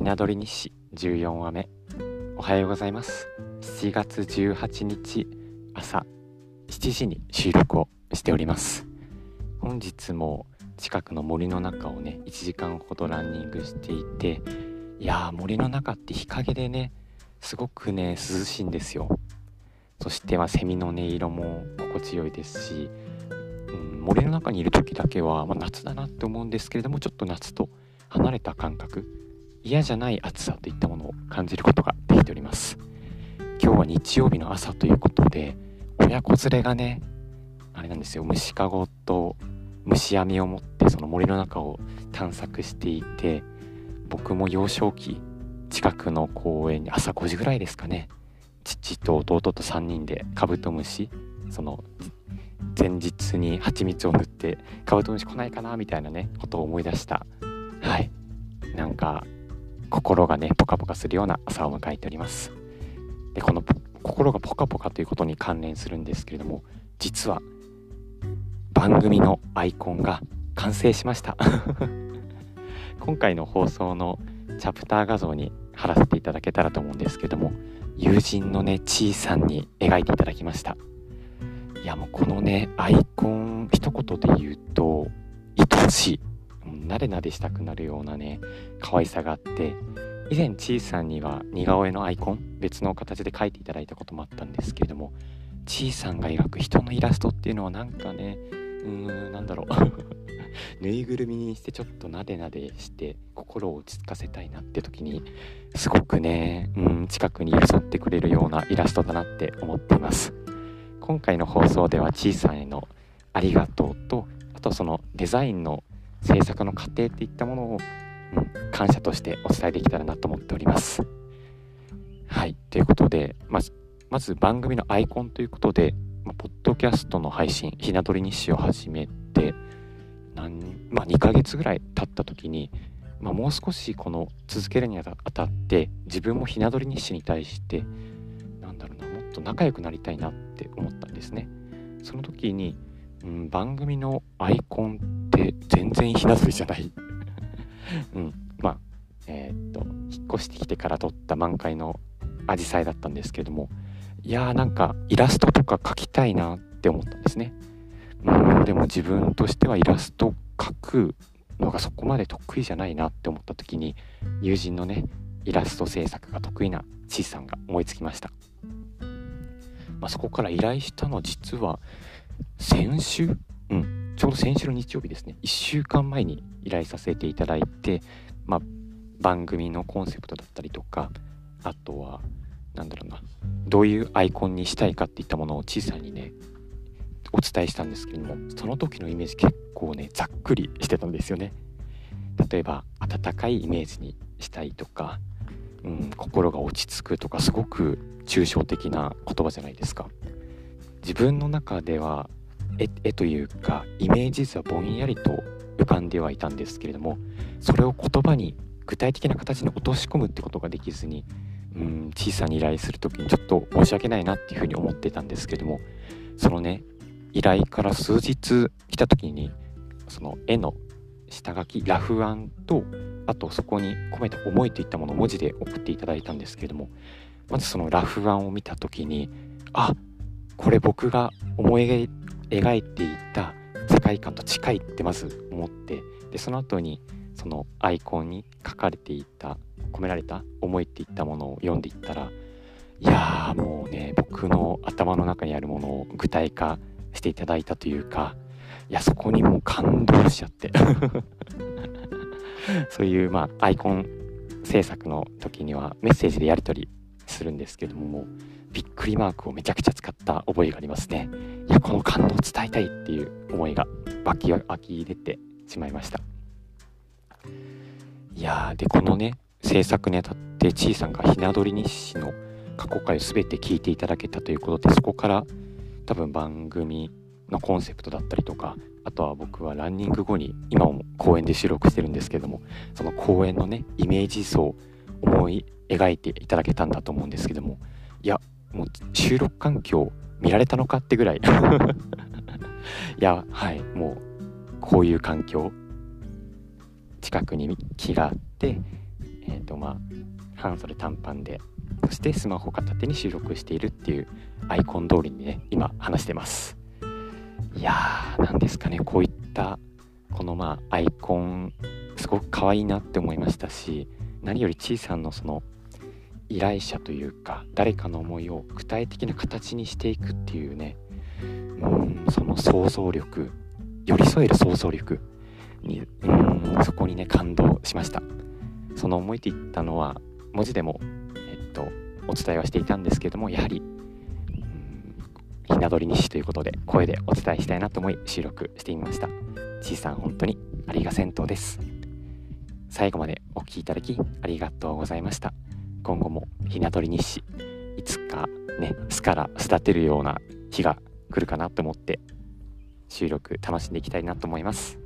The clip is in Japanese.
ひな鳥日誌14話目。おはようございます。7月18日朝7時に収録をしております。本日も近くの森の中をね1時間ほどランニングしていていやー森の中って日陰でねすごくね涼しいんですよ。そしてはセミの音色も心地よいですし、うん、森の中にいる時だけは、まあ、夏だなって思うんですけれどもちょっと夏と離れた感覚嫌じゃない暑さといったものを感じることができております。今日は日曜日の朝ということで親子連れがねあれなんですよ。虫かごと虫網を持ってその森の中を探索していて僕も幼少期近くの公園に朝5時ぐらいですかね。父と弟と3人でカブトムシその前日に蜂蜜を塗ってカブトムシ来ないかなみたいなねことを思い出した。はい。なんか心がねポカポカするような朝を迎えております。でこの心がポカポカということに関連するんですけれども実は番組のアイコンが完成しました。今回の放送のチャプター画像に貼らせていただけたらと思うんですけども友人のねちいさんに描いていただきました。いやもうこのねアイコン一言で言うと愛おしい。なでなでしたくなるようなね可愛さがあって以前ちいさんには似顔絵のアイコン別の形で描いていただいたこともあったんですけれどもちいさんが描く人のイラストっていうのはなんかねうーんなんだろう。ぬいぐるみにしてちょっとなでなでして心を落ち着かせたいなって時にすごくねうん近くに寄り添ってくれるようなイラストだなって思っています。今回の放送ではちいさんへのありがとうとあとそのデザインの制作の過程っていったものを、うん、感謝としてお伝えできたらなと思っております。はい。ということで、まず、まず番組のアイコンということで、まあ、ポッドキャストの配信、ひな鳥日誌を始めて、なんまあ、2ヶ月ぐらい経った時に、まあ、もう少しこの続けるにあたって自分もひな鳥日誌に対してなんだろうなもっと仲良くなりたいなって思ったんですね。その時に、うん、番組のアイコンて全然ひな鳥じゃない。うん。まあえー、っと引っ越してきてから撮った満開のアジサイだったんですけれどもいやーなんかイラストとか描きたいなって思ったんですね。うんでも自分としてはイラスト描くのがそこまで得意じゃないなって思った時に友人のねイラスト制作が得意なちいさんが思いつきました、まあ、そこから依頼したの実は先週？うん。ちょうど先週の日曜日ですね。1週間前に依頼させていただいて、まあ、番組のコンセプトだったりとかあとは何だろうなどういうアイコンにしたいかっていったものを小さにねお伝えしたんですけどもその時のイメージ結構ねざっくりしてたんですよね。例えば温かいイメージにしたいとか、うん、心が落ち着くとかすごく抽象的な言葉じゃないですか。自分の中では絵というかイメージ図はぼんやりと浮かんではいたんですけれどもそれを言葉に具体的な形に落とし込むってことができずにうん小さに依頼する時にちょっと申し訳ないなっていうふうに思ってたんですけれどもそのね依頼から数日来た時にその絵の下書きラフ案とあとそこに込めた思いといったものを文字で送っていただいたんですけれどもまずそのラフ案を見た時にあこれ僕が思い描いていた世界観と近いってまず思ってでその後にそのアイコンに書かれていた込められた思いっていったものを読んでいったらいやーもうね僕の頭の中にあるものを具体化していただいたというかいやそこにもう感動しちゃって。そういうまあアイコン制作の時にはメッセージでやり取りするんですけどもびっくりマークをめちゃくちゃ使った覚えがありますね。この感動を伝えたいっていう思いが湧き湧き出てしまいました。いやでこのね制作にあたってちいさんがひな鳥日誌の過去回を全て聞いていただけたということでそこから多分番組のコンセプトだったりとかあとは僕はランニング後に今も公園で収録してるんですけどもその公園のねイメージ層思い描いていただけたんだと思うんですけどもいやもう収録環境見られたのかってぐらい いやはいもうこういう環境。近くに木があって、えっ、ー、とまあ半袖短パンでそしてスマホ片手に収録しているっていうアイコン通りにね今話してます。いやー何ですかね。こういったこのまあアイコンすごく可愛いなって思いましたし何よりちいさんのその依頼者というか誰かの思いを具体的な形にしていくっていうねうんその想像力寄り添える想像力にうんそこにね感動しました。その思いといったのは文字でもえっとお伝えはしていたんですけどもやはりひな鳥日誌ということで声でお伝えしたいなと思い収録してみました。ちいさん本当にありが銭湯です。最後までお聴きいただきありがとうございました。今後もひな鳥日誌いつかね巣から育てるような日が来るかなと思って収録楽しんでいきたいなと思います。